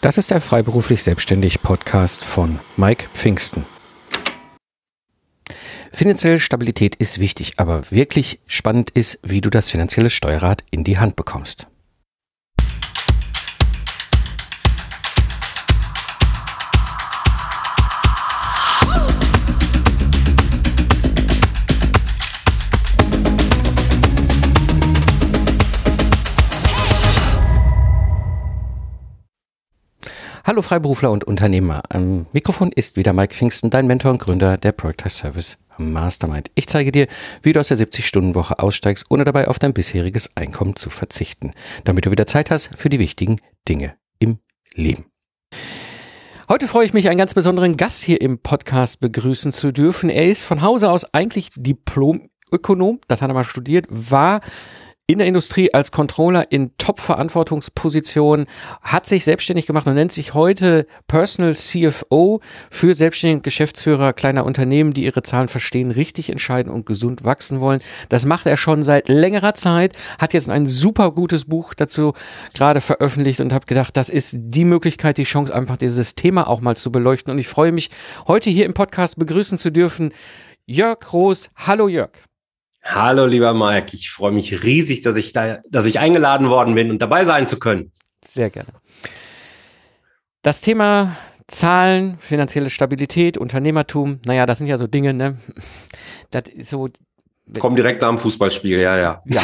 Das ist der Freiberuflich Selbstständig Podcast von Mike Pfingsten. Finanzielle Stabilität ist wichtig, aber wirklich spannend ist, wie du das finanzielle Steuerrad in die Hand bekommst. Hallo Freiberufler und Unternehmer. Am Mikrofon ist wieder Mike Pfingsten, dein Mentor und Gründer der Project Service Mastermind. Ich zeige dir, wie du aus der 70-Stunden-Woche aussteigst, ohne dabei auf dein bisheriges Einkommen zu verzichten, damit du wieder Zeit hast für die wichtigen Dinge im Leben. Heute freue ich mich, einen ganz besonderen Gast hier im Podcast begrüßen zu dürfen. Er ist von Hause aus eigentlich Diplom-Ökonom, das hat er mal studiert, war in der Industrie als Controller in Top-Verantwortungspositionen, hat sich selbstständig gemacht und nennt sich heute Personal CFO für selbstständige Geschäftsführer kleiner Unternehmen, die ihre Zahlen verstehen, richtig entscheiden und gesund wachsen wollen. Das macht er schon seit längerer Zeit, hat jetzt ein super gutes Buch dazu gerade veröffentlicht und habe gedacht, das ist die Möglichkeit, die Chance, einfach dieses Thema auch mal zu beleuchten. Und ich freue mich, heute hier im Podcast begrüßen zu dürfen, Jörg Groß. Hallo Jörg. Hallo, lieber Mike. Ich freue mich riesig, dass ich da, dass ich eingeladen worden bin und dabei sein zu können. Sehr gerne. Das Thema Zahlen, finanzielle Stabilität, Unternehmertum, naja, das sind ja so Dinge, ne? Das ist so Komm direkt nach dem Fußballspiel, ja, ja. Ja,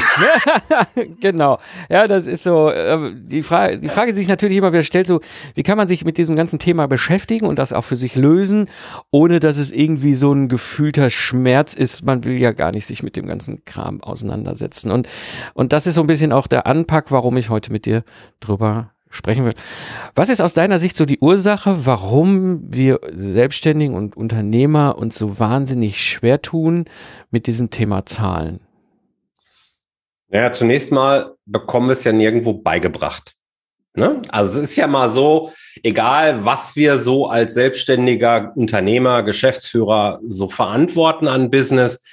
genau. Ja, das ist so. Äh, die, Frage, die Frage, die sich natürlich immer wieder stellt, so, wie kann man sich mit diesem ganzen Thema beschäftigen und das auch für sich lösen, ohne dass es irgendwie so ein gefühlter Schmerz ist. Man will ja gar nicht sich mit dem ganzen Kram auseinandersetzen. Und, und das ist so ein bisschen auch der Anpack, warum ich heute mit dir drüber sprechen wir. Was ist aus deiner Sicht so die Ursache, warum wir Selbstständigen und Unternehmer uns so wahnsinnig schwer tun mit diesem Thema Zahlen? Naja, zunächst mal bekommen wir es ja nirgendwo beigebracht. Ne? Also es ist ja mal so, egal was wir so als selbstständiger Unternehmer, Geschäftsführer so verantworten an Business,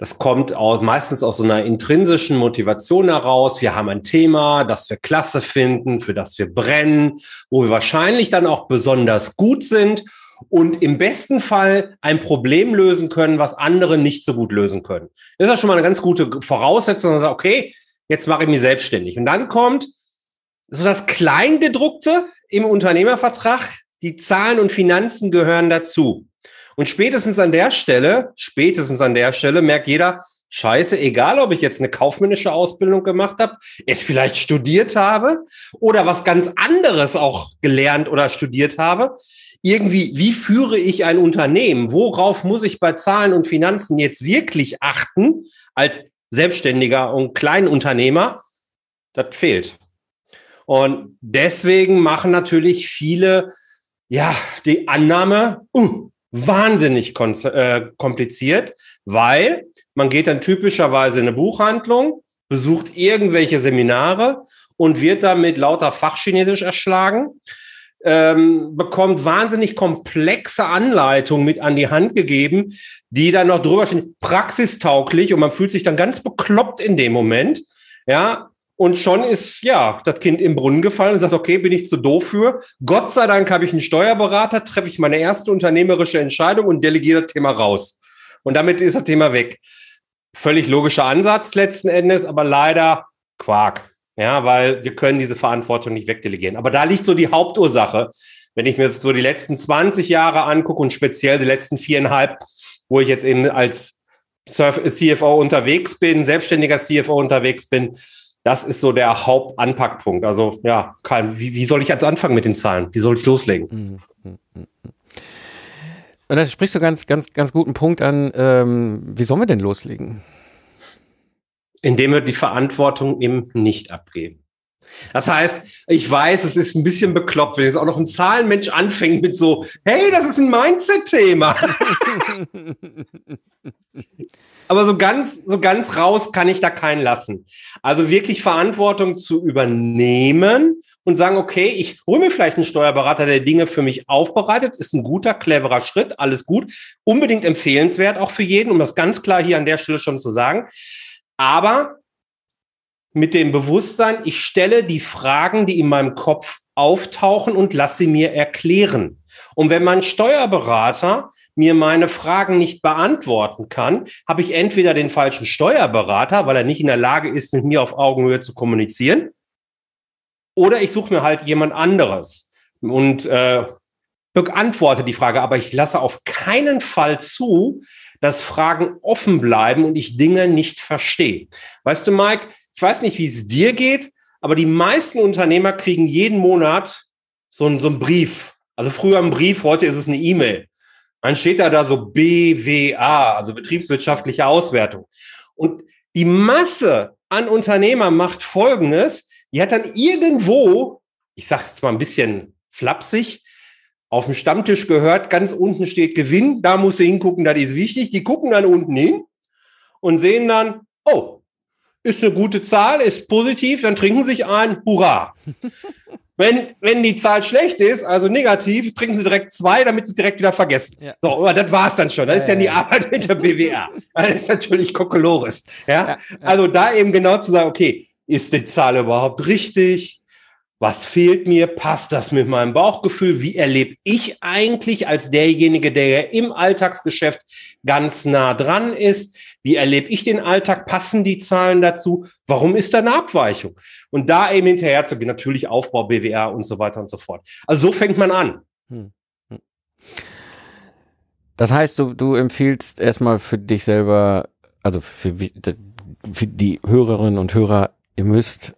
das kommt auch meistens aus so einer intrinsischen Motivation heraus. Wir haben ein Thema, das wir klasse finden, für das wir brennen, wo wir wahrscheinlich dann auch besonders gut sind und im besten Fall ein Problem lösen können, was andere nicht so gut lösen können. Das ist ja schon mal eine ganz gute Voraussetzung. Man sagt, okay, jetzt mache ich mich selbstständig. Und dann kommt so das Kleingedruckte im Unternehmervertrag. Die Zahlen und Finanzen gehören dazu. Und spätestens an der Stelle, spätestens an der Stelle merkt jeder, Scheiße, egal ob ich jetzt eine kaufmännische Ausbildung gemacht habe, es vielleicht studiert habe oder was ganz anderes auch gelernt oder studiert habe. Irgendwie, wie führe ich ein Unternehmen? Worauf muss ich bei Zahlen und Finanzen jetzt wirklich achten als Selbstständiger und Kleinunternehmer? Das fehlt. Und deswegen machen natürlich viele, ja, die Annahme, uh, wahnsinnig äh, kompliziert, weil man geht dann typischerweise in eine Buchhandlung, besucht irgendwelche Seminare und wird dann mit lauter Fachchinesisch erschlagen, ähm, bekommt wahnsinnig komplexe Anleitungen mit an die Hand gegeben, die dann noch drüber stehen, praxistauglich und man fühlt sich dann ganz bekloppt in dem Moment. Ja, und schon ist, ja, das Kind im Brunnen gefallen und sagt, okay, bin ich zu doof für. Gott sei Dank habe ich einen Steuerberater, treffe ich meine erste unternehmerische Entscheidung und delegiere das Thema raus. Und damit ist das Thema weg. Völlig logischer Ansatz letzten Endes, aber leider Quark. Ja, weil wir können diese Verantwortung nicht wegdelegieren. Aber da liegt so die Hauptursache. Wenn ich mir so die letzten 20 Jahre angucke und speziell die letzten viereinhalb, wo ich jetzt eben als CFO unterwegs bin, selbstständiger CFO unterwegs bin, das ist so der Hauptanpackpunkt. Also ja, Karl, wie, wie soll ich jetzt anfangen mit den Zahlen? Wie soll ich loslegen? Mhm, mhm, mhm. Und da sprichst du ganz, ganz, ganz guten Punkt an. Ähm, wie sollen wir denn loslegen? Indem wir die Verantwortung eben nicht abgeben. Das heißt, ich weiß, es ist ein bisschen bekloppt, wenn jetzt auch noch ein Zahlenmensch anfängt mit so, hey, das ist ein Mindset-Thema. Aber so ganz, so ganz raus kann ich da keinen lassen. Also wirklich Verantwortung zu übernehmen und sagen, okay, ich hole mir vielleicht einen Steuerberater, der Dinge für mich aufbereitet, ist ein guter, cleverer Schritt, alles gut. Unbedingt empfehlenswert auch für jeden, um das ganz klar hier an der Stelle schon zu sagen. Aber mit dem Bewusstsein, ich stelle die Fragen, die in meinem Kopf auftauchen und lass sie mir erklären. Und wenn mein Steuerberater mir meine Fragen nicht beantworten kann, habe ich entweder den falschen Steuerberater, weil er nicht in der Lage ist, mit mir auf Augenhöhe zu kommunizieren, oder ich suche mir halt jemand anderes und äh, beantworte die Frage. Aber ich lasse auf keinen Fall zu, dass Fragen offen bleiben und ich Dinge nicht verstehe. Weißt du, Mike, ich weiß nicht, wie es dir geht, aber die meisten Unternehmer kriegen jeden Monat so, ein, so einen Brief. Also früher ein Brief, heute ist es eine E-Mail. Dann steht da da so BWA, also betriebswirtschaftliche Auswertung. Und die Masse an Unternehmern macht Folgendes. Die hat dann irgendwo, ich sage es mal ein bisschen flapsig, auf dem Stammtisch gehört, ganz unten steht Gewinn, da musst du hingucken, das ist wichtig. Die gucken dann unten hin und sehen dann, oh, ist eine gute Zahl, ist positiv, dann trinken sich ein, hurra. wenn, wenn die Zahl schlecht ist, also negativ, trinken sie direkt zwei, damit sie direkt wieder vergessen. Ja. So, aber das war's dann schon. Das ja, ist ja, ja die Arbeit mit der BWR. Das ist natürlich Kokolores. Ja? Also da eben genau zu sagen, okay, ist die Zahl überhaupt richtig? was fehlt mir, passt das mit meinem Bauchgefühl, wie erlebe ich eigentlich als derjenige, der ja im Alltagsgeschäft ganz nah dran ist, wie erlebe ich den Alltag, passen die Zahlen dazu, warum ist da eine Abweichung? Und da eben hinterher zu gehen, natürlich Aufbau, BWR und so weiter und so fort. Also so fängt man an. Hm. Hm. Das heißt, du, du empfiehlst erstmal für dich selber, also für, für die Hörerinnen und Hörer, ihr müsst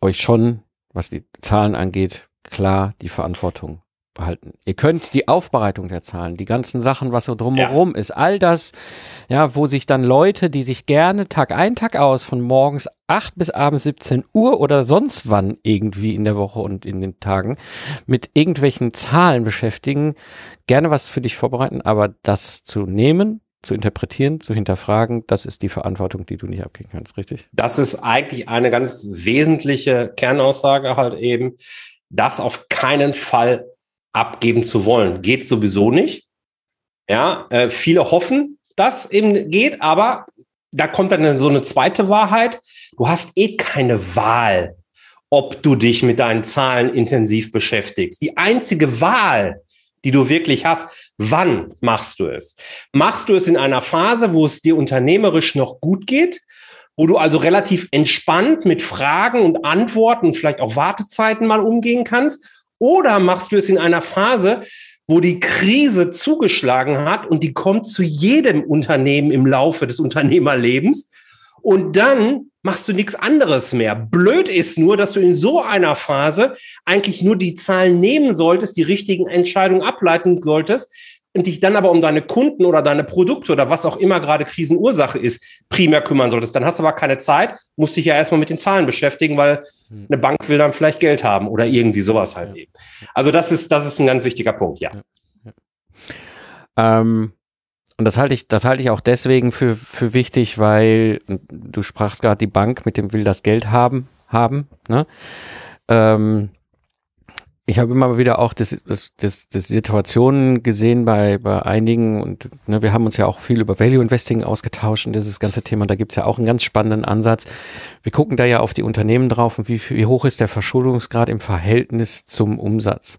euch schon was die Zahlen angeht, klar die Verantwortung behalten. Ihr könnt die Aufbereitung der Zahlen, die ganzen Sachen, was so drumherum ja. ist, all das, ja, wo sich dann Leute, die sich gerne Tag ein, Tag aus von morgens acht bis abends 17 Uhr oder sonst wann irgendwie in der Woche und in den Tagen mit irgendwelchen Zahlen beschäftigen, gerne was für dich vorbereiten, aber das zu nehmen, zu interpretieren, zu hinterfragen, das ist die Verantwortung, die du nicht abgeben kannst, richtig? Das ist eigentlich eine ganz wesentliche Kernaussage halt eben, das auf keinen Fall abgeben zu wollen. Geht sowieso nicht. Ja, äh, viele hoffen, dass eben geht, aber da kommt dann so eine zweite Wahrheit. Du hast eh keine Wahl, ob du dich mit deinen Zahlen intensiv beschäftigst. Die einzige Wahl, die du wirklich hast. Wann machst du es? Machst du es in einer Phase, wo es dir unternehmerisch noch gut geht, wo du also relativ entspannt mit Fragen und Antworten, vielleicht auch Wartezeiten mal umgehen kannst? Oder machst du es in einer Phase, wo die Krise zugeschlagen hat und die kommt zu jedem Unternehmen im Laufe des Unternehmerlebens? Und dann machst du nichts anderes mehr. Blöd ist nur, dass du in so einer Phase eigentlich nur die Zahlen nehmen solltest, die richtigen Entscheidungen ableiten solltest und dich dann aber um deine Kunden oder deine Produkte oder was auch immer gerade Krisenursache ist, primär kümmern solltest. Dann hast du aber keine Zeit, musst dich ja erstmal mit den Zahlen beschäftigen, weil hm. eine Bank will dann vielleicht Geld haben oder irgendwie sowas halt eben. Also das ist, das ist ein ganz wichtiger Punkt, ja. ja, ja. Ähm, und das halte ich, das halte ich auch deswegen für, für wichtig, weil du sprachst gerade die Bank mit dem will das Geld haben, haben, ne? Ähm, ich habe immer wieder auch das, das, das, das Situationen gesehen bei, bei einigen und ne, wir haben uns ja auch viel über Value Investing ausgetauscht und dieses ganze Thema, da gibt's ja auch einen ganz spannenden Ansatz. Wir gucken da ja auf die Unternehmen drauf und wie, wie hoch ist der Verschuldungsgrad im Verhältnis zum Umsatz.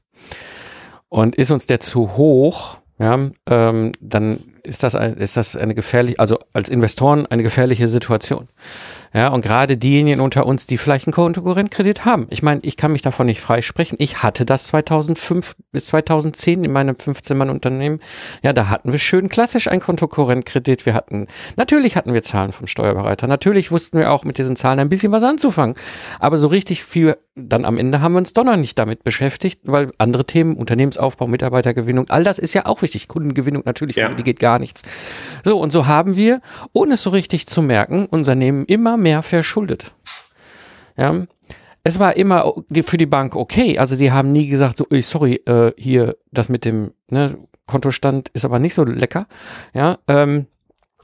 Und ist uns der zu hoch, ja, ähm, dann ist das, ein, ist das eine gefährliche, also als Investoren eine gefährliche Situation. Ja, und gerade diejenigen unter uns, die vielleicht einen Kontokorrentkredit haben. Ich meine, ich kann mich davon nicht freisprechen. Ich hatte das 2005 bis 2010 in meinem 15-Mann-Unternehmen. Ja, da hatten wir schön klassisch einen Kontokorrentkredit. Wir hatten, natürlich hatten wir Zahlen vom Steuerberater. Natürlich wussten wir auch mit diesen Zahlen ein bisschen was anzufangen. Aber so richtig viel, dann am Ende haben wir uns doch noch nicht damit beschäftigt, weil andere Themen, Unternehmensaufbau, Mitarbeitergewinnung, all das ist ja auch wichtig. Kundengewinnung natürlich, ja. die geht gar nichts. So, und so haben wir, ohne es so richtig zu merken, unser Unternehmen immer mehr verschuldet. Ja. Es war immer für die Bank okay. Also sie haben nie gesagt, so, sorry, äh, hier, das mit dem ne, Kontostand ist aber nicht so lecker. Ja, ähm,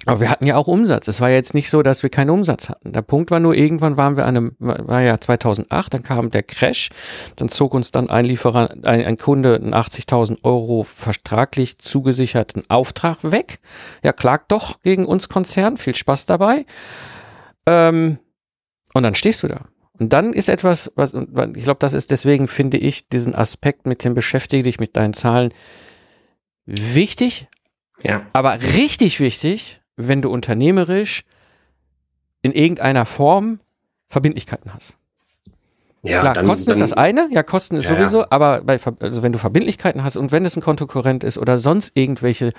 aber wir hatten ja auch Umsatz. Es war jetzt nicht so, dass wir keinen Umsatz hatten. Der Punkt war nur, irgendwann waren wir an einem, war ja 2008, dann kam der Crash, dann zog uns dann ein Lieferant, ein, ein Kunde einen 80.000 Euro vertraglich zugesicherten Auftrag weg. Ja, klagt doch gegen uns Konzern, viel Spaß dabei. Ähm, und dann stehst du da Und dann ist etwas, was, ich glaube, das ist deswegen, finde ich, diesen Aspekt mit dem Beschäftige dich mit deinen Zahlen wichtig, ja. aber richtig wichtig, wenn du unternehmerisch in irgendeiner Form Verbindlichkeiten hast. Ja, Klar, dann, Kosten dann, ist das eine, ja, Kosten ist ja, sowieso, aber bei, also wenn du Verbindlichkeiten hast und wenn es ein Kontokorrent ist oder sonst irgendwelche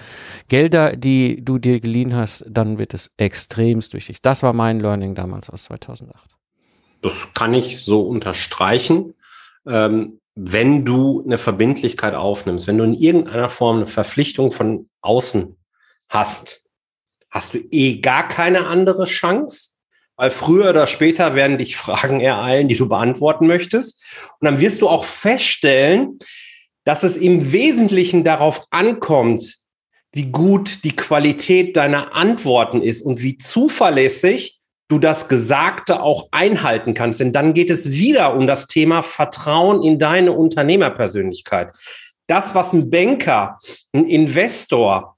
Gelder, die du dir geliehen hast, dann wird es extremst wichtig. Das war mein Learning damals aus 2008. Das kann ich so unterstreichen. Ähm, wenn du eine Verbindlichkeit aufnimmst, wenn du in irgendeiner Form eine Verpflichtung von außen hast, hast du eh gar keine andere Chance, weil früher oder später werden dich Fragen ereilen, die du beantworten möchtest. Und dann wirst du auch feststellen, dass es im Wesentlichen darauf ankommt, wie gut die Qualität deiner Antworten ist und wie zuverlässig du das Gesagte auch einhalten kannst. Denn dann geht es wieder um das Thema Vertrauen in deine Unternehmerpersönlichkeit. Das, was ein Banker, ein Investor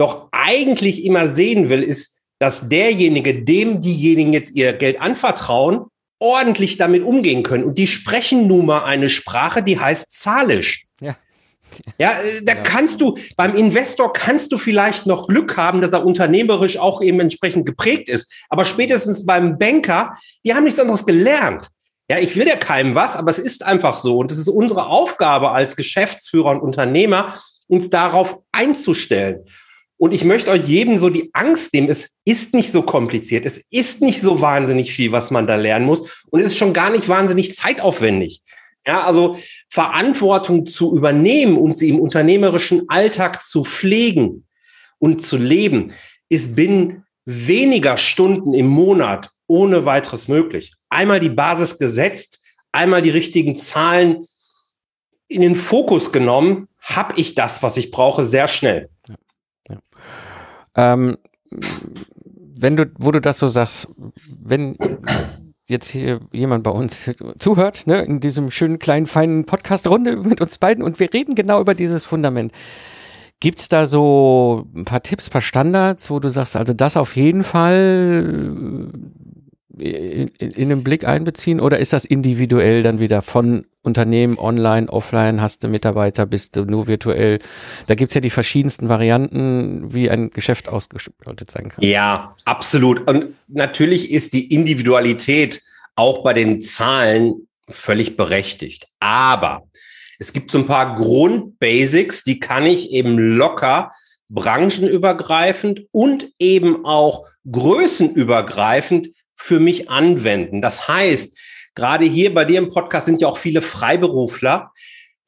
doch eigentlich immer sehen will, ist, dass derjenige, dem diejenigen jetzt ihr Geld anvertrauen, ordentlich damit umgehen können. Und die sprechen nun mal eine Sprache, die heißt Zahlisch. Ja. Ja, äh, da ja. kannst du, beim Investor kannst du vielleicht noch Glück haben, dass er unternehmerisch auch eben entsprechend geprägt ist. Aber spätestens beim Banker, die haben nichts anderes gelernt. Ja, ich will ja keinem was, aber es ist einfach so. Und es ist unsere Aufgabe als Geschäftsführer und Unternehmer, uns darauf einzustellen. Und ich möchte euch jedem so die Angst nehmen, es ist nicht so kompliziert, es ist nicht so wahnsinnig viel, was man da lernen muss und es ist schon gar nicht wahnsinnig zeitaufwendig. Ja, also Verantwortung zu übernehmen und sie im unternehmerischen Alltag zu pflegen und zu leben, ist binnen weniger Stunden im Monat ohne weiteres möglich. Einmal die Basis gesetzt, einmal die richtigen Zahlen in den Fokus genommen, habe ich das, was ich brauche, sehr schnell. Ähm, wenn du, wo du das so sagst, wenn jetzt hier jemand bei uns zuhört, ne, in diesem schönen kleinen feinen Podcast-Runde mit uns beiden und wir reden genau über dieses Fundament. Gibt's da so ein paar Tipps, ein paar Standards, wo du sagst, also das auf jeden Fall in, in, den Blick einbeziehen oder ist das individuell dann wieder von Unternehmen online, offline, hast du Mitarbeiter, bist du nur virtuell? Da gibt's ja die verschiedensten Varianten, wie ein Geschäft ausgestaltet sein kann. Ja, absolut. Und natürlich ist die Individualität auch bei den Zahlen völlig berechtigt. Aber es gibt so ein paar Grundbasics, die kann ich eben locker branchenübergreifend und eben auch größenübergreifend für mich anwenden. Das heißt, gerade hier bei dir im Podcast sind ja auch viele Freiberufler.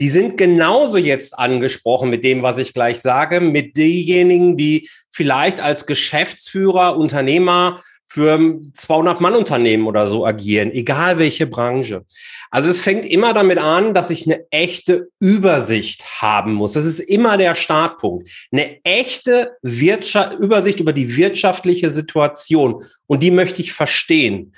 Die sind genauso jetzt angesprochen mit dem, was ich gleich sage, mit denjenigen, die vielleicht als Geschäftsführer, Unternehmer für 200-Mann-Unternehmen oder so agieren, egal welche Branche. Also es fängt immer damit an, dass ich eine echte Übersicht haben muss. Das ist immer der Startpunkt. Eine echte Wirtschaft, Übersicht über die wirtschaftliche Situation. Und die möchte ich verstehen.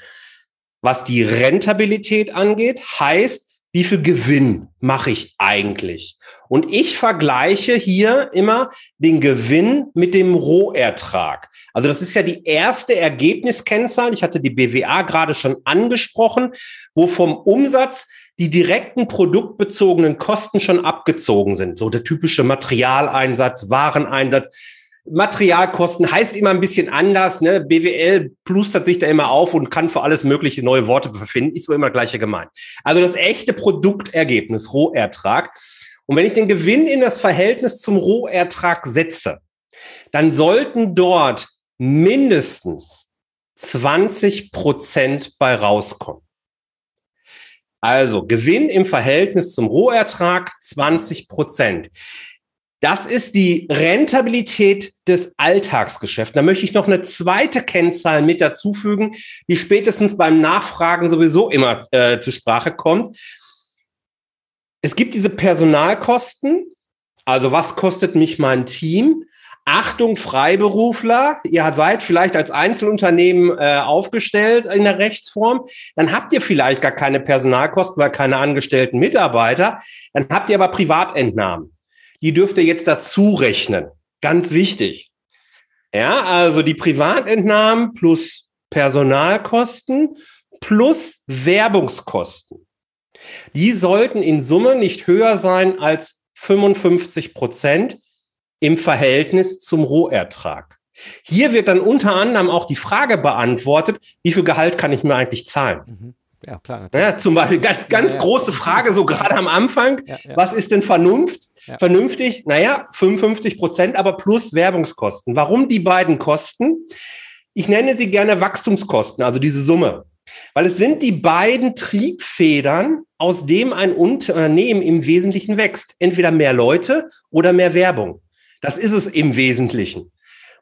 Was die Rentabilität angeht, heißt, wie viel Gewinn mache ich eigentlich? Und ich vergleiche hier immer den Gewinn mit dem Rohertrag. Also das ist ja die erste Ergebniskennzahl. Ich hatte die BWA gerade schon angesprochen, wo vom Umsatz die direkten produktbezogenen Kosten schon abgezogen sind. So der typische Materialeinsatz, Wareneinsatz, Materialkosten heißt immer ein bisschen anders. Ne? BWL plustert sich da immer auf und kann für alles mögliche neue Worte verfinden. Ist so immer gleiche gemeint. Also das echte Produktergebnis, Rohertrag. Und wenn ich den Gewinn in das Verhältnis zum Rohertrag setze, dann sollten dort mindestens 20 Prozent bei rauskommen. Also Gewinn im Verhältnis zum Rohertrag 20 Prozent. Das ist die Rentabilität des Alltagsgeschäfts. Da möchte ich noch eine zweite Kennzahl mit dazufügen, die spätestens beim Nachfragen sowieso immer äh, zur Sprache kommt. Es gibt diese Personalkosten. Also was kostet mich mein Team? Achtung, Freiberufler, ihr seid vielleicht als Einzelunternehmen äh, aufgestellt in der Rechtsform, dann habt ihr vielleicht gar keine Personalkosten, weil keine angestellten Mitarbeiter, dann habt ihr aber Privatentnahmen die dürft ihr jetzt dazu rechnen. Ganz wichtig. Ja, also die Privatentnahmen plus Personalkosten plus Werbungskosten. Die sollten in Summe nicht höher sein als 55 Prozent im Verhältnis zum Rohertrag. Hier wird dann unter anderem auch die Frage beantwortet, wie viel Gehalt kann ich mir eigentlich zahlen? Mhm. Ja, klar. Ja, zum Beispiel ganz, ganz ja, ja. große Frage, so gerade am Anfang. Was ist denn Vernunft? Vernünftig, naja, 55 Prozent, aber plus Werbungskosten. Warum die beiden Kosten? Ich nenne sie gerne Wachstumskosten, also diese Summe. Weil es sind die beiden Triebfedern, aus dem ein Unternehmen im Wesentlichen wächst. Entweder mehr Leute oder mehr Werbung. Das ist es im Wesentlichen.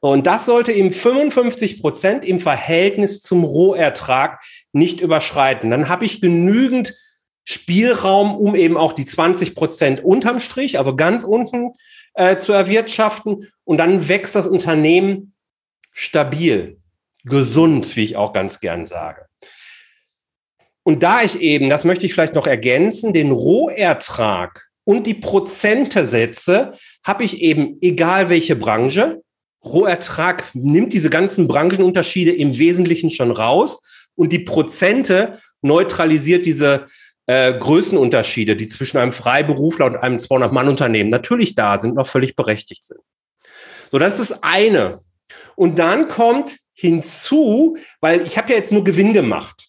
Und das sollte eben 55 Prozent im Verhältnis zum Rohertrag nicht überschreiten. Dann habe ich genügend Spielraum, um eben auch die 20 Prozent unterm Strich, also ganz unten äh, zu erwirtschaften. Und dann wächst das Unternehmen stabil, gesund, wie ich auch ganz gern sage. Und da ich eben, das möchte ich vielleicht noch ergänzen, den Rohertrag und die Prozente setze, habe ich eben, egal welche Branche, Rohertrag nimmt diese ganzen Branchenunterschiede im Wesentlichen schon raus und die Prozente neutralisiert diese äh, Größenunterschiede, die zwischen einem Freiberufler und einem 200-Mann-Unternehmen natürlich da sind, noch völlig berechtigt sind. So, das ist das eine. Und dann kommt hinzu, weil ich habe ja jetzt nur Gewinn gemacht.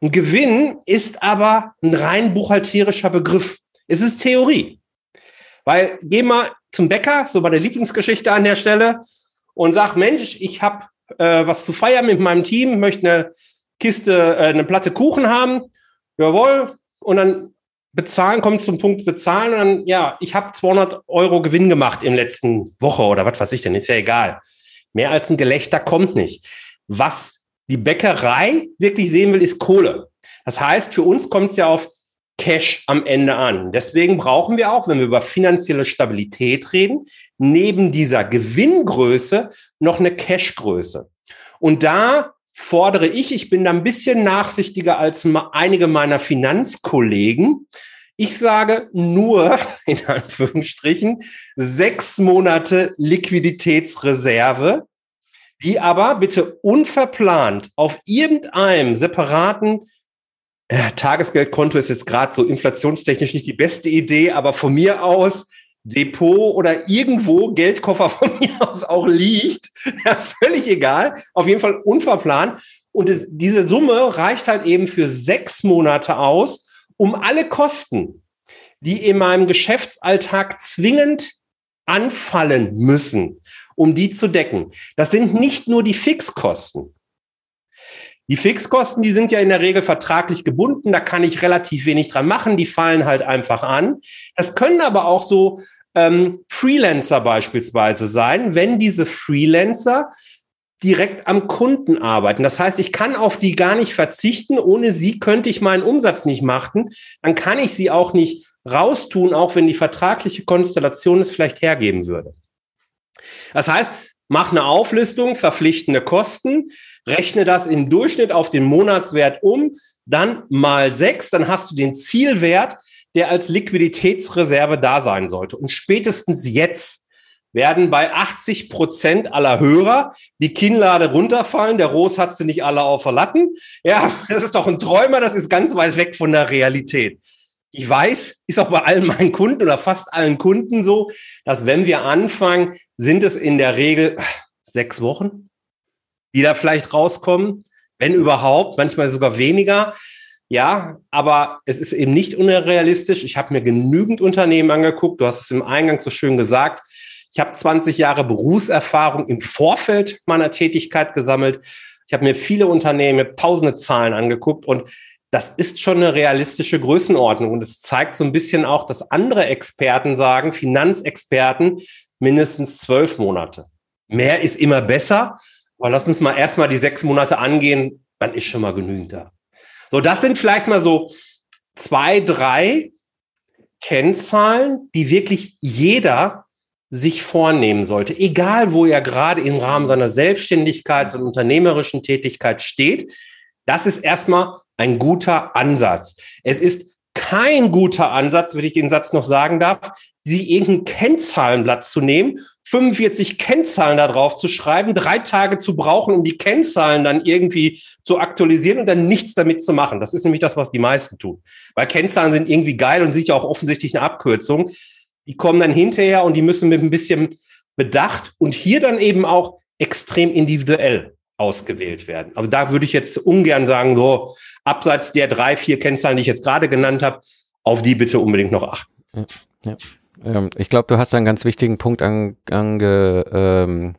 Und Gewinn ist aber ein rein buchhalterischer Begriff. Es ist Theorie. Weil geh mal zum Bäcker, so bei der Lieblingsgeschichte an der Stelle, und sag, Mensch, ich habe äh, was zu feiern mit meinem Team, möchte eine Kiste, äh, eine Platte Kuchen haben. Jawohl. Und dann bezahlen, kommt zum Punkt bezahlen und dann, ja, ich habe 200 Euro Gewinn gemacht in letzten Woche oder was weiß ich denn, ist ja egal. Mehr als ein Gelächter kommt nicht. Was die Bäckerei wirklich sehen will, ist Kohle. Das heißt, für uns kommt es ja auf Cash am Ende an. Deswegen brauchen wir auch, wenn wir über finanzielle Stabilität reden, neben dieser Gewinngröße noch eine Cashgröße. Und da fordere ich, ich bin da ein bisschen nachsichtiger als einige meiner Finanzkollegen. Ich sage nur, in Anführungsstrichen, sechs Monate Liquiditätsreserve, die aber bitte unverplant auf irgendeinem separaten ja, Tagesgeldkonto ist jetzt gerade so inflationstechnisch nicht die beste Idee, aber von mir aus Depot oder irgendwo Geldkoffer von mir aus auch liegt. Ja, völlig egal. Auf jeden Fall unverplant. Und es, diese Summe reicht halt eben für sechs Monate aus, um alle Kosten, die in meinem Geschäftsalltag zwingend anfallen müssen, um die zu decken. Das sind nicht nur die Fixkosten. Die Fixkosten, die sind ja in der Regel vertraglich gebunden, da kann ich relativ wenig dran machen, die fallen halt einfach an. Das können aber auch so ähm, Freelancer beispielsweise sein, wenn diese Freelancer direkt am Kunden arbeiten. Das heißt, ich kann auf die gar nicht verzichten. Ohne sie könnte ich meinen Umsatz nicht machen. Dann kann ich sie auch nicht raustun, auch wenn die vertragliche Konstellation es vielleicht hergeben würde. Das heißt, mach eine Auflistung, verpflichtende Kosten, rechne das im Durchschnitt auf den Monatswert um, dann mal sechs, dann hast du den Zielwert, der als Liquiditätsreserve da sein sollte. Und spätestens jetzt werden bei 80 Prozent aller Hörer die Kinnlade runterfallen. Der Ros hat sie nicht alle auf Verlatten. Ja, das ist doch ein Träumer, das ist ganz weit weg von der Realität. Ich weiß, ist auch bei allen meinen Kunden oder fast allen Kunden so, dass wenn wir anfangen, sind es in der Regel sechs Wochen, die da vielleicht rauskommen, wenn überhaupt, manchmal sogar weniger. Ja, aber es ist eben nicht unrealistisch. Ich habe mir genügend Unternehmen angeguckt. Du hast es im Eingang so schön gesagt. Ich habe 20 Jahre Berufserfahrung im Vorfeld meiner Tätigkeit gesammelt. Ich habe mir viele Unternehmen, tausende Zahlen angeguckt und das ist schon eine realistische Größenordnung. Und es zeigt so ein bisschen auch, dass andere Experten sagen, Finanzexperten, mindestens zwölf Monate. Mehr ist immer besser. Aber lass uns mal erstmal die sechs Monate angehen, dann ist schon mal genügend da. So, das sind vielleicht mal so zwei, drei Kennzahlen, die wirklich jeder sich vornehmen sollte, egal wo er gerade im Rahmen seiner Selbstständigkeit und unternehmerischen Tätigkeit steht. Das ist erstmal ein guter Ansatz. Es ist kein guter Ansatz, wenn ich den Satz noch sagen darf, sie irgendein Kennzahlenblatt zu nehmen, 45 Kennzahlen da drauf zu schreiben, drei Tage zu brauchen, um die Kennzahlen dann irgendwie zu aktualisieren und dann nichts damit zu machen. Das ist nämlich das, was die meisten tun. Weil Kennzahlen sind irgendwie geil und sicher auch offensichtlich eine Abkürzung. Die kommen dann hinterher und die müssen mit ein bisschen Bedacht und hier dann eben auch extrem individuell ausgewählt werden. Also da würde ich jetzt ungern sagen, so abseits der drei, vier Kennzahlen, die ich jetzt gerade genannt habe, auf die bitte unbedingt noch achten. Ja. Ähm, ich glaube, du hast einen ganz wichtigen Punkt angesprochen,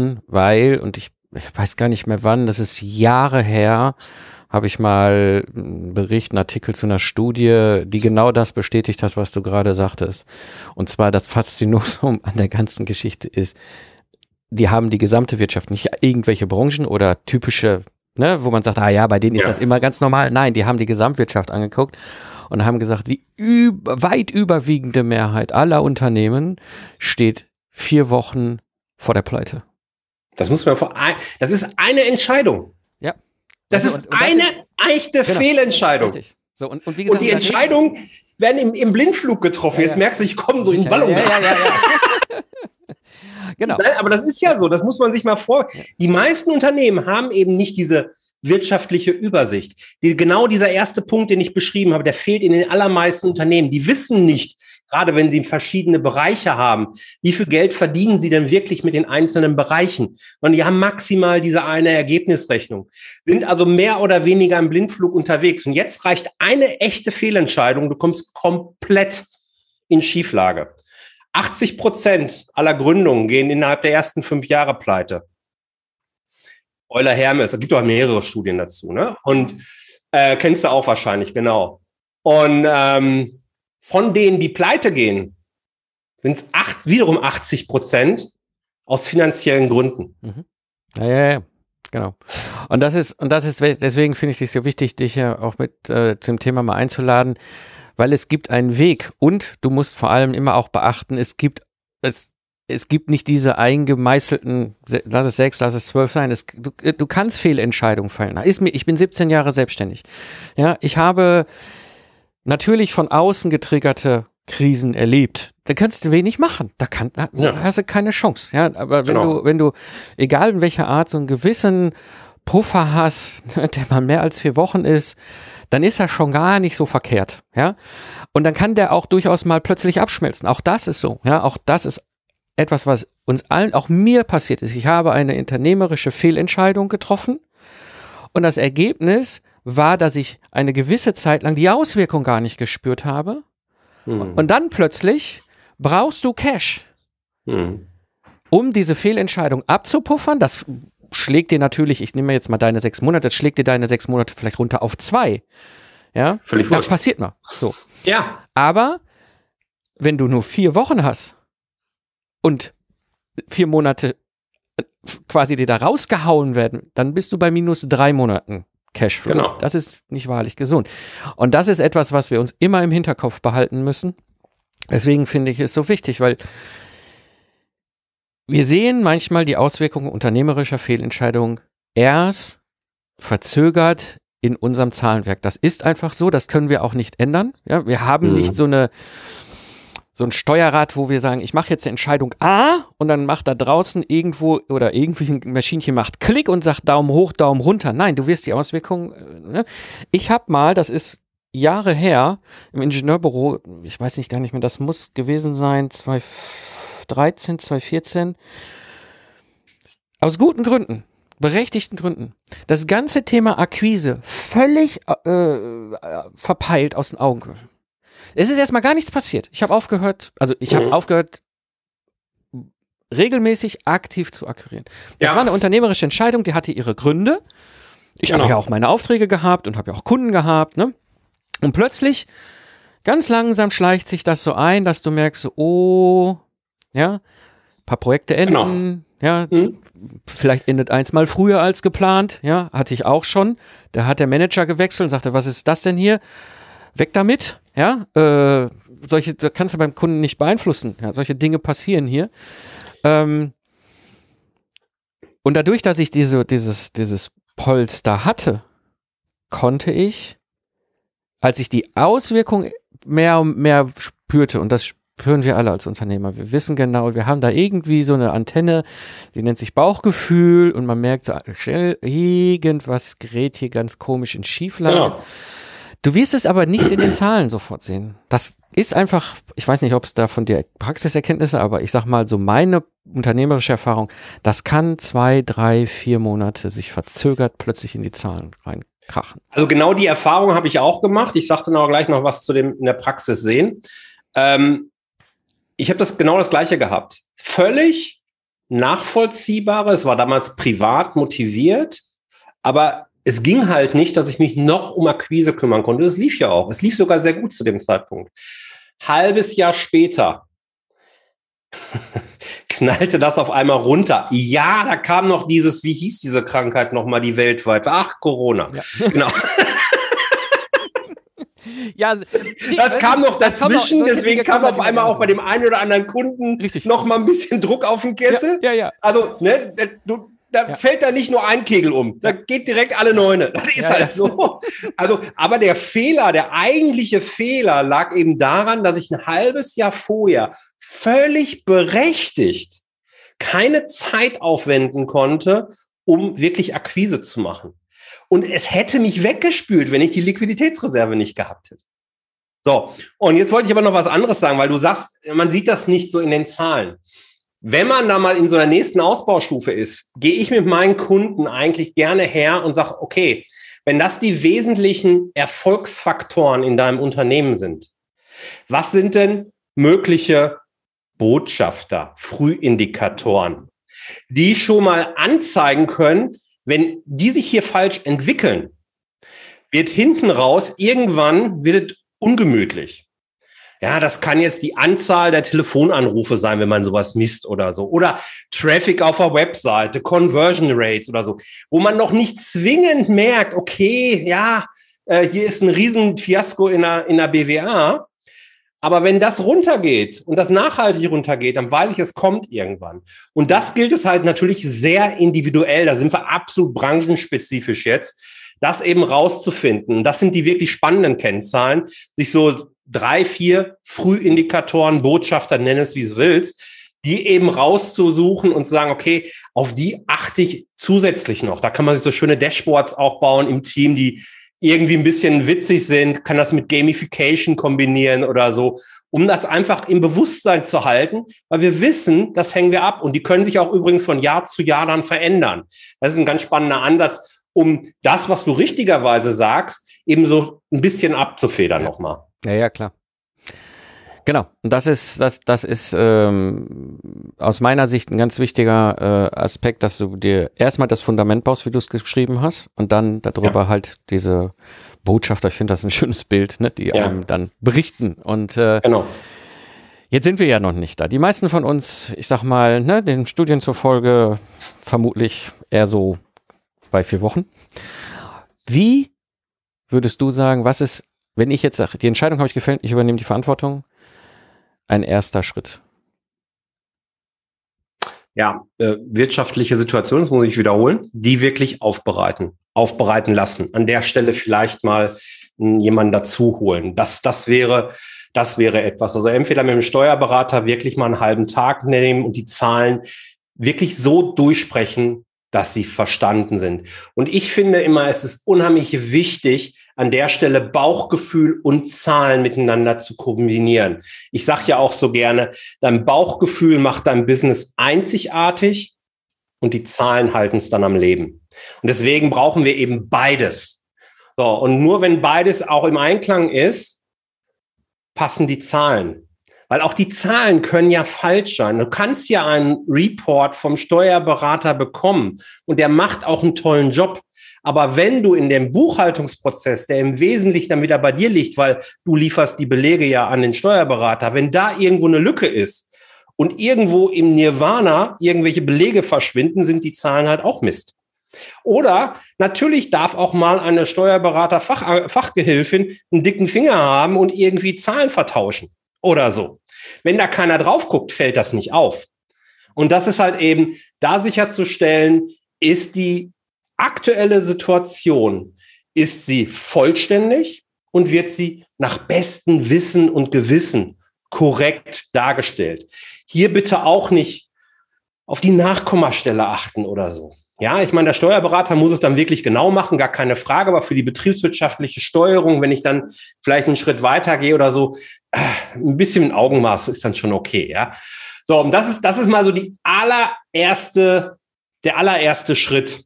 ähm, weil, und ich, ich weiß gar nicht mehr wann, das ist Jahre her, habe ich mal einen Bericht, einen Artikel zu einer Studie, die genau das bestätigt hat, was du gerade sagtest. Und zwar das Faszinosum an der ganzen Geschichte ist, die haben die gesamte Wirtschaft, nicht irgendwelche Branchen oder typische, ne, wo man sagt, ah ja, bei denen ist ja. das immer ganz normal. Nein, die haben die Gesamtwirtschaft angeguckt und haben gesagt, die über, weit überwiegende Mehrheit aller Unternehmen steht vier Wochen vor der Pleite. Das muss man vor, das ist eine Entscheidung. Ja. Das also, ist und, und eine das echte genau, Fehlentscheidung. Richtig. So, und, und, wie gesagt, und die Entscheidungen werden im, im Blindflug getroffen. Ja, Jetzt merkst du, ich komme so in den Ballon. Ja, ja, ja, ja. genau. Aber das ist ja so, das muss man sich mal vor. Die meisten Unternehmen haben eben nicht diese wirtschaftliche Übersicht. Die, genau dieser erste Punkt, den ich beschrieben habe, der fehlt in den allermeisten Unternehmen. Die wissen nicht, gerade wenn sie verschiedene Bereiche haben, wie viel Geld verdienen sie denn wirklich mit den einzelnen Bereichen? Und die haben maximal diese eine Ergebnisrechnung, sind also mehr oder weniger im Blindflug unterwegs. Und jetzt reicht eine echte Fehlentscheidung, du kommst komplett in Schieflage. 80 Prozent aller Gründungen gehen innerhalb der ersten fünf Jahre pleite. Euler Hermes, es gibt auch mehrere Studien dazu, ne? Und äh, kennst du auch wahrscheinlich, genau. Und ähm, von denen, die pleite gehen, sind es acht, wiederum 80 Prozent aus finanziellen Gründen. Mhm. Ja, ja, ja. Genau. Und das ist, und das ist, deswegen finde ich es so wichtig, dich ja auch mit äh, zum Thema mal einzuladen, weil es gibt einen Weg und du musst vor allem immer auch beachten, es gibt, es, es gibt nicht diese eingemeißelten, lass es sechs, lass es zwölf sein. Es, du, du kannst Fehlentscheidungen fallen. Ist mir, ich bin 17 Jahre selbstständig. Ja, ich habe natürlich von außen getriggerte Krisen erlebt. Da kannst du wenig machen. Da kann, da ja. hast du keine Chance. Ja, aber wenn genau. du, wenn du, egal in welcher Art, so einen gewissen Puffer hast, der mal mehr als vier Wochen ist, dann ist er schon gar nicht so verkehrt. Ja, und dann kann der auch durchaus mal plötzlich abschmelzen. Auch das ist so. Ja, auch das ist etwas, was uns allen, auch mir passiert ist. Ich habe eine unternehmerische Fehlentscheidung getroffen und das Ergebnis war, dass ich eine gewisse Zeit lang die Auswirkung gar nicht gespürt habe. Hm. Und dann plötzlich brauchst du Cash, hm. um diese Fehlentscheidung abzupuffern. Das schlägt dir natürlich, ich nehme jetzt mal deine sechs Monate, das schlägt dir deine sechs Monate vielleicht runter auf zwei. Ja, Völlig das passiert mal. So. Ja. Aber wenn du nur vier Wochen hast und vier Monate äh, quasi dir da rausgehauen werden, dann bist du bei minus drei Monaten Cashflow. Genau. Das ist nicht wahrlich gesund. Und das ist etwas, was wir uns immer im Hinterkopf behalten müssen. Deswegen finde ich es so wichtig, weil wir sehen manchmal die Auswirkungen unternehmerischer Fehlentscheidungen erst verzögert in unserem Zahlenwerk. Das ist einfach so, das können wir auch nicht ändern. Ja, wir haben mhm. nicht so eine so ein Steuerrad, wo wir sagen, ich mache jetzt eine Entscheidung A und dann macht da draußen irgendwo oder irgendwie ein Maschinchen macht Klick und sagt Daumen hoch, Daumen runter. Nein, du wirst die Auswirkungen. Äh, ne? Ich habe mal, das ist Jahre her, im Ingenieurbüro, ich weiß nicht gar nicht mehr, das muss gewesen sein, 2013, 2014, aus guten Gründen, berechtigten Gründen, das ganze Thema Akquise völlig äh, äh verpeilt aus den Augen es ist erstmal gar nichts passiert. Ich habe aufgehört, also ich habe mhm. aufgehört, regelmäßig aktiv zu akquirieren. Das ja. war eine unternehmerische Entscheidung, die hatte ihre Gründe. Ich genau. habe ja auch meine Aufträge gehabt und habe ja auch Kunden gehabt, ne? Und plötzlich, ganz langsam schleicht sich das so ein, dass du merkst, oh, ja, paar Projekte enden, genau. ja, mhm. vielleicht endet eins mal früher als geplant, ja, hatte ich auch schon. Da hat der Manager gewechselt und sagte, was ist das denn hier? Weg damit, ja, äh, solche, das kannst du beim Kunden nicht beeinflussen. Ja, solche Dinge passieren hier. Ähm, und dadurch, dass ich diese, dieses, dieses Polster hatte, konnte ich als ich die Auswirkung mehr und mehr spürte, und das spüren wir alle als Unternehmer, wir wissen genau, wir haben da irgendwie so eine Antenne, die nennt sich Bauchgefühl und man merkt so, irgendwas gerät hier ganz komisch in Schieflage. Genau. Du wirst es aber nicht in den Zahlen sofort sehen. Das ist einfach, ich weiß nicht, ob es da von der Praxiserkenntnisse, aber ich sag mal so meine unternehmerische Erfahrung, das kann zwei, drei, vier Monate sich verzögert plötzlich in die Zahlen reinkrachen. Also genau die Erfahrung habe ich auch gemacht. Ich sagte noch gleich noch was zu dem in der Praxis sehen. Ähm, ich habe das genau das gleiche gehabt. Völlig nachvollziehbare, es war damals privat motiviert, aber es ging halt nicht, dass ich mich noch um Akquise kümmern konnte. Das lief ja auch. Es lief sogar sehr gut zu dem Zeitpunkt. Halbes Jahr später knallte das auf einmal runter. Ja, da kam noch dieses, wie hieß diese Krankheit nochmal, die weltweit war? Ach, Corona. Ja. Genau. ja, das kam noch dazwischen, deswegen kam auf einmal auch bei dem einen oder anderen Kunden Richtig. noch mal ein bisschen Druck auf den Kessel. Ja, ja, ja. Also, ne, du, da ja. fällt da nicht nur ein Kegel um, da geht direkt alle Neune. Das ist ja, halt so. Also, aber der Fehler, der eigentliche Fehler lag eben daran, dass ich ein halbes Jahr vorher völlig berechtigt keine Zeit aufwenden konnte, um wirklich Akquise zu machen. Und es hätte mich weggespült, wenn ich die Liquiditätsreserve nicht gehabt hätte. So, und jetzt wollte ich aber noch was anderes sagen, weil du sagst, man sieht das nicht so in den Zahlen. Wenn man da mal in so einer nächsten Ausbaustufe ist, gehe ich mit meinen Kunden eigentlich gerne her und sage, okay, wenn das die wesentlichen Erfolgsfaktoren in deinem Unternehmen sind, was sind denn mögliche Botschafter, Frühindikatoren, die schon mal anzeigen können, wenn die sich hier falsch entwickeln, wird hinten raus irgendwann wird ungemütlich. Ja, das kann jetzt die Anzahl der Telefonanrufe sein, wenn man sowas misst oder so. Oder Traffic auf der Webseite, Conversion Rates oder so, wo man noch nicht zwingend merkt, okay, ja, äh, hier ist ein Riesenfiasko in der, in der BWA. Aber wenn das runtergeht und das nachhaltig runtergeht, dann weiß ich, es kommt irgendwann. Und das gilt es halt natürlich sehr individuell. Da sind wir absolut branchenspezifisch jetzt, das eben rauszufinden. Das sind die wirklich spannenden Kennzahlen, sich so drei, vier Frühindikatoren, Botschafter, nenn es wie es willst, die eben rauszusuchen und zu sagen, okay, auf die achte ich zusätzlich noch. Da kann man sich so schöne Dashboards auch bauen im Team, die irgendwie ein bisschen witzig sind, kann das mit Gamification kombinieren oder so, um das einfach im Bewusstsein zu halten, weil wir wissen, das hängen wir ab und die können sich auch übrigens von Jahr zu Jahr dann verändern. Das ist ein ganz spannender Ansatz, um das, was du richtigerweise sagst, eben so ein bisschen abzufedern ja. nochmal. Ja, ja, klar. Genau, und das ist, das, das ist ähm, aus meiner Sicht ein ganz wichtiger äh, Aspekt, dass du dir erstmal das Fundament baust, wie du es geschrieben hast, und dann darüber ja. halt diese Botschafter, ich finde das ein schönes Bild, ne, die ja. einem dann berichten. Und äh, genau. Jetzt sind wir ja noch nicht da. Die meisten von uns, ich sag mal, ne, den Studien zufolge vermutlich eher so bei vier Wochen. Wie würdest du sagen, was ist wenn ich jetzt sage, die Entscheidung habe ich gefällt, ich übernehme die Verantwortung, ein erster Schritt. Ja, äh, wirtschaftliche Situation, das muss ich wiederholen, die wirklich aufbereiten, aufbereiten lassen. An der Stelle vielleicht mal jemanden dazu holen. Das, das wäre, das wäre etwas. Also entweder mit dem Steuerberater wirklich mal einen halben Tag nehmen und die Zahlen wirklich so durchsprechen, dass sie verstanden sind. Und ich finde immer, es ist unheimlich wichtig, an der Stelle Bauchgefühl und Zahlen miteinander zu kombinieren. Ich sage ja auch so gerne, dein Bauchgefühl macht dein Business einzigartig und die Zahlen halten es dann am Leben. Und deswegen brauchen wir eben beides. So, und nur wenn beides auch im Einklang ist, passen die Zahlen. Weil auch die Zahlen können ja falsch sein. Du kannst ja einen Report vom Steuerberater bekommen und der macht auch einen tollen Job. Aber wenn du in dem Buchhaltungsprozess, der im Wesentlichen dann wieder bei dir liegt, weil du lieferst die Belege ja an den Steuerberater, wenn da irgendwo eine Lücke ist und irgendwo im Nirvana irgendwelche Belege verschwinden, sind die Zahlen halt auch Mist. Oder natürlich darf auch mal eine Steuerberater-Fachgehilfin einen dicken Finger haben und irgendwie Zahlen vertauschen oder so. Wenn da keiner drauf guckt, fällt das nicht auf. Und das ist halt eben, da sicherzustellen, ist die aktuelle Situation, ist sie vollständig und wird sie nach bestem Wissen und Gewissen korrekt dargestellt. Hier bitte auch nicht auf die Nachkommastelle achten oder so. Ja, ich meine, der Steuerberater muss es dann wirklich genau machen, gar keine Frage, aber für die betriebswirtschaftliche Steuerung, wenn ich dann vielleicht einen Schritt weiter gehe oder so, äh, ein bisschen Augenmaß ist dann schon okay, ja. So, und das ist, das ist mal so die allererste, der allererste Schritt.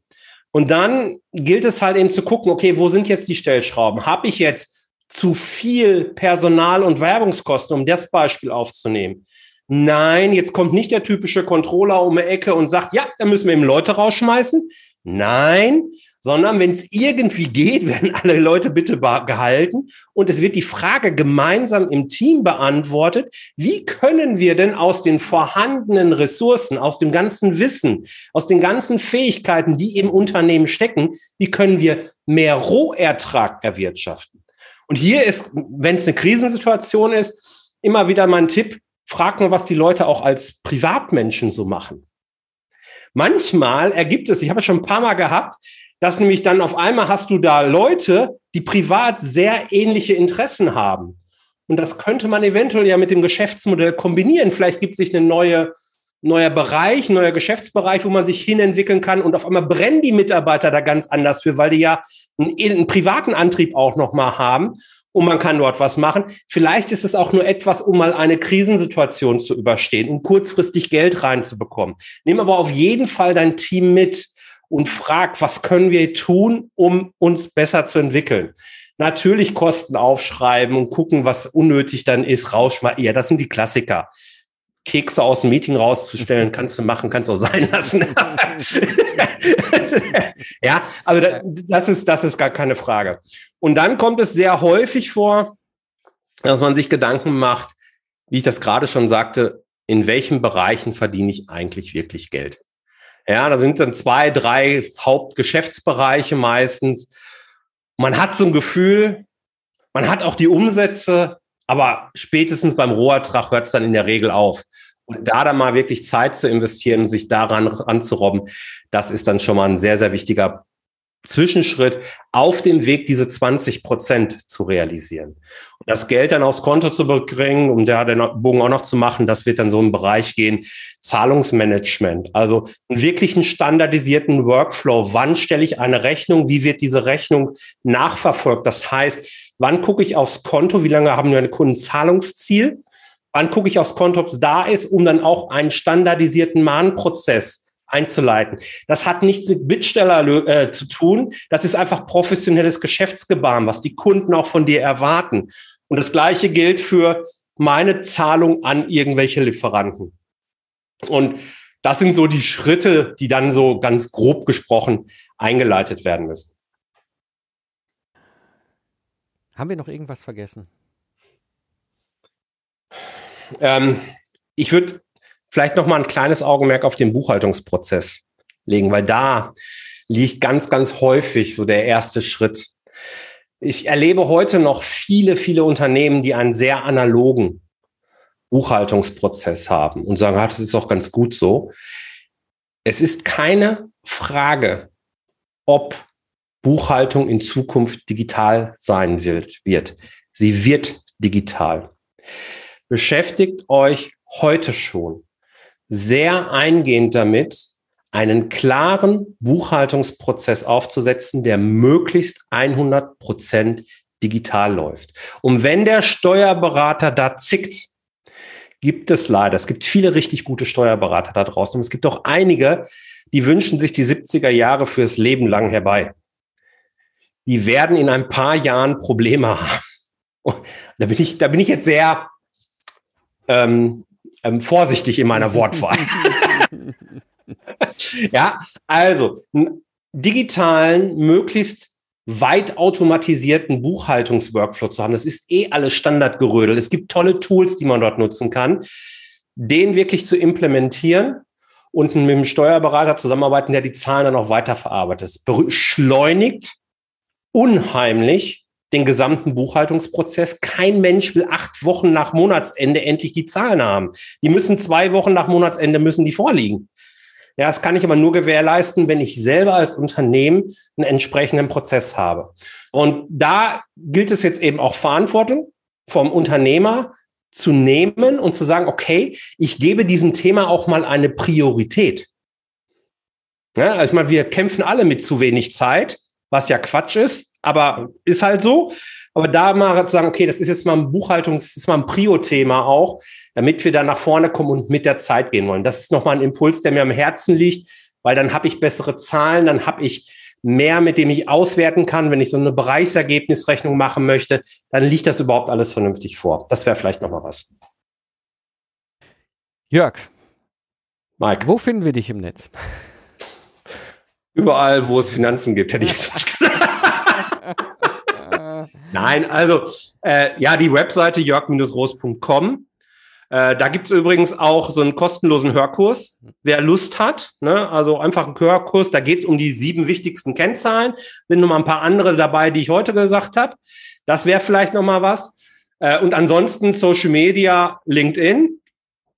Und dann gilt es halt eben zu gucken, okay, wo sind jetzt die Stellschrauben? Habe ich jetzt zu viel Personal- und Werbungskosten, um das Beispiel aufzunehmen? Nein, jetzt kommt nicht der typische Controller um die Ecke und sagt, ja, da müssen wir eben Leute rausschmeißen. Nein, sondern wenn es irgendwie geht, werden alle Leute bitte gehalten und es wird die Frage gemeinsam im Team beantwortet, wie können wir denn aus den vorhandenen Ressourcen, aus dem ganzen Wissen, aus den ganzen Fähigkeiten, die im Unternehmen stecken, wie können wir mehr Rohertrag erwirtschaften? Und hier ist, wenn es eine Krisensituation ist, immer wieder mein Tipp, frag mal, was die Leute auch als Privatmenschen so machen. Manchmal ergibt es, ich habe es schon ein paar Mal gehabt, dass nämlich dann auf einmal hast du da Leute, die privat sehr ähnliche Interessen haben. Und das könnte man eventuell ja mit dem Geschäftsmodell kombinieren. Vielleicht gibt sich ein neue, neuer Bereich, neuer Geschäftsbereich, wo man sich hinentwickeln kann. Und auf einmal brennen die Mitarbeiter da ganz anders für, weil die ja einen, einen privaten Antrieb auch nochmal haben. Und man kann dort was machen. Vielleicht ist es auch nur etwas, um mal eine Krisensituation zu überstehen, um kurzfristig Geld reinzubekommen. Nimm aber auf jeden Fall dein Team mit und fragt, was können wir tun, um uns besser zu entwickeln. Natürlich Kosten aufschreiben und gucken, was unnötig dann ist, rausschmeißen. Ja, das sind die Klassiker. Kekse aus dem Meeting rauszustellen, kannst du machen, kannst du auch sein lassen. ja, also das ist, das ist gar keine Frage. Und dann kommt es sehr häufig vor, dass man sich Gedanken macht, wie ich das gerade schon sagte, in welchen Bereichen verdiene ich eigentlich wirklich Geld? Ja, da sind dann zwei, drei Hauptgeschäftsbereiche meistens. Man hat so ein Gefühl, man hat auch die Umsätze, aber spätestens beim Rohertrag hört es dann in der Regel auf. Und da dann mal wirklich Zeit zu investieren und sich daran anzurobben, das ist dann schon mal ein sehr, sehr wichtiger Zwischenschritt auf dem Weg, diese 20 Prozent zu realisieren. Das Geld dann aufs Konto zu bringen, um da den Bogen auch noch zu machen, das wird dann so im Bereich gehen, Zahlungsmanagement. Also einen wirklichen standardisierten Workflow. Wann stelle ich eine Rechnung? Wie wird diese Rechnung nachverfolgt? Das heißt, wann gucke ich aufs Konto? Wie lange haben meine Kunden Zahlungsziel? Wann gucke ich aufs Konto, ob es da ist, um dann auch einen standardisierten Mahnprozess einzuleiten. Das hat nichts mit Bittsteller äh, zu tun. Das ist einfach professionelles Geschäftsgebaren, was die Kunden auch von dir erwarten. Und das Gleiche gilt für meine Zahlung an irgendwelche Lieferanten. Und das sind so die Schritte, die dann so ganz grob gesprochen eingeleitet werden müssen. Haben wir noch irgendwas vergessen? Ähm, ich würde vielleicht noch mal ein kleines Augenmerk auf den Buchhaltungsprozess legen, weil da liegt ganz, ganz häufig so der erste Schritt. Ich erlebe heute noch viele, viele Unternehmen, die einen sehr analogen Buchhaltungsprozess haben und sagen, ah, das ist auch ganz gut so. Es ist keine Frage, ob Buchhaltung in Zukunft digital sein wird. Sie wird digital. Beschäftigt euch heute schon sehr eingehend damit, einen klaren Buchhaltungsprozess aufzusetzen, der möglichst 100 Prozent digital läuft. Und wenn der Steuerberater da zickt, gibt es leider, es gibt viele richtig gute Steuerberater da draußen und es gibt auch einige, die wünschen sich die 70er Jahre fürs Leben lang herbei. Die werden in ein paar Jahren Probleme haben. Da bin ich, da bin ich jetzt sehr ähm, ähm, vorsichtig in meiner Wortwahl. ja, also digitalen, möglichst weit automatisierten Buchhaltungsworkflow zu haben. Das ist eh alles Standardgerödel. Es gibt tolle Tools, die man dort nutzen kann. Den wirklich zu implementieren und mit dem Steuerberater zusammenarbeiten, der die Zahlen dann auch weiterverarbeitet. Das beschleunigt unheimlich den gesamten Buchhaltungsprozess. Kein Mensch will acht Wochen nach Monatsende endlich die Zahlen haben. Die müssen zwei Wochen nach Monatsende müssen die vorliegen. Ja, das kann ich aber nur gewährleisten, wenn ich selber als Unternehmen einen entsprechenden Prozess habe. Und da gilt es jetzt eben auch Verantwortung vom Unternehmer zu nehmen und zu sagen, okay, ich gebe diesem Thema auch mal eine Priorität. Ja, also ich meine, wir kämpfen alle mit zu wenig Zeit, was ja Quatsch ist, aber ist halt so. Aber da mal zu sagen, okay, das ist jetzt mal ein Buchhaltungs-, das ist mal ein Prio-Thema auch, damit wir da nach vorne kommen und mit der Zeit gehen wollen. Das ist nochmal ein Impuls, der mir am Herzen liegt, weil dann habe ich bessere Zahlen, dann habe ich mehr, mit dem ich auswerten kann. Wenn ich so eine Bereichsergebnisrechnung machen möchte, dann liegt das überhaupt alles vernünftig vor. Das wäre vielleicht nochmal was. Jörg. Mike. Wo finden wir dich im Netz? Überall, wo es Finanzen gibt, hätte ich jetzt was gesagt. Nein, also äh, ja, die Webseite jörg-roos.com äh, da gibt es übrigens auch so einen kostenlosen Hörkurs, wer Lust hat. Ne? Also einfach ein Hörkurs, da geht es um die sieben wichtigsten Kennzahlen. Sind noch mal ein paar andere dabei, die ich heute gesagt habe. Das wäre vielleicht noch mal was. Äh, und ansonsten Social Media, LinkedIn.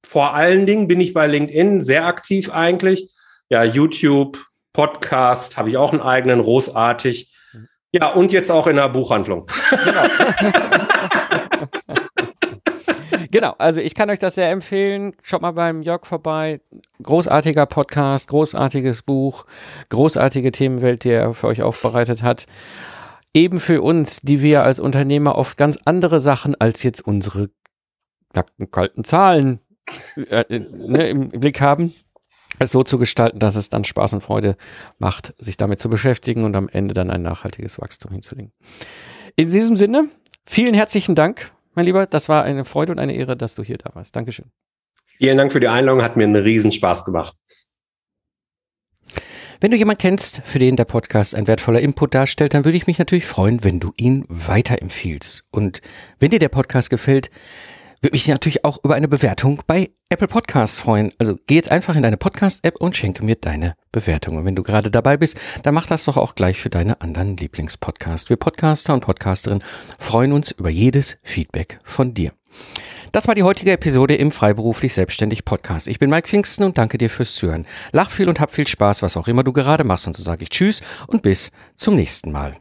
Vor allen Dingen bin ich bei LinkedIn sehr aktiv eigentlich. Ja, YouTube, Podcast, habe ich auch einen eigenen, großartig. Ja, und jetzt auch in der Buchhandlung. Genau. Genau, also ich kann euch das sehr empfehlen. Schaut mal beim Jörg vorbei. Großartiger Podcast, großartiges Buch, großartige Themenwelt, die er für euch aufbereitet hat. Eben für uns, die wir als Unternehmer oft ganz andere Sachen als jetzt unsere nackten, kalten Zahlen äh, äh ne, im Blick haben, es so zu gestalten, dass es dann Spaß und Freude macht, sich damit zu beschäftigen und am Ende dann ein nachhaltiges Wachstum hinzulegen. In diesem Sinne, vielen herzlichen Dank mein Lieber. Das war eine Freude und eine Ehre, dass du hier da warst. Dankeschön. Vielen Dank für die Einladung, hat mir einen riesen Spaß gemacht. Wenn du jemanden kennst, für den der Podcast ein wertvoller Input darstellt, dann würde ich mich natürlich freuen, wenn du ihn weiterempfiehlst. Und wenn dir der Podcast gefällt, würde mich natürlich auch über eine Bewertung bei Apple Podcasts freuen. Also geh jetzt einfach in deine Podcast-App und schenke mir deine Bewertung. Und wenn du gerade dabei bist, dann mach das doch auch gleich für deine anderen Lieblingspodcasts. Wir Podcaster und Podcasterinnen freuen uns über jedes Feedback von dir. Das war die heutige Episode im Freiberuflich Selbstständig Podcast. Ich bin Mike Pfingsten und danke dir fürs Zuhören. Lach viel und hab viel Spaß, was auch immer du gerade machst. Und so sage ich Tschüss und bis zum nächsten Mal.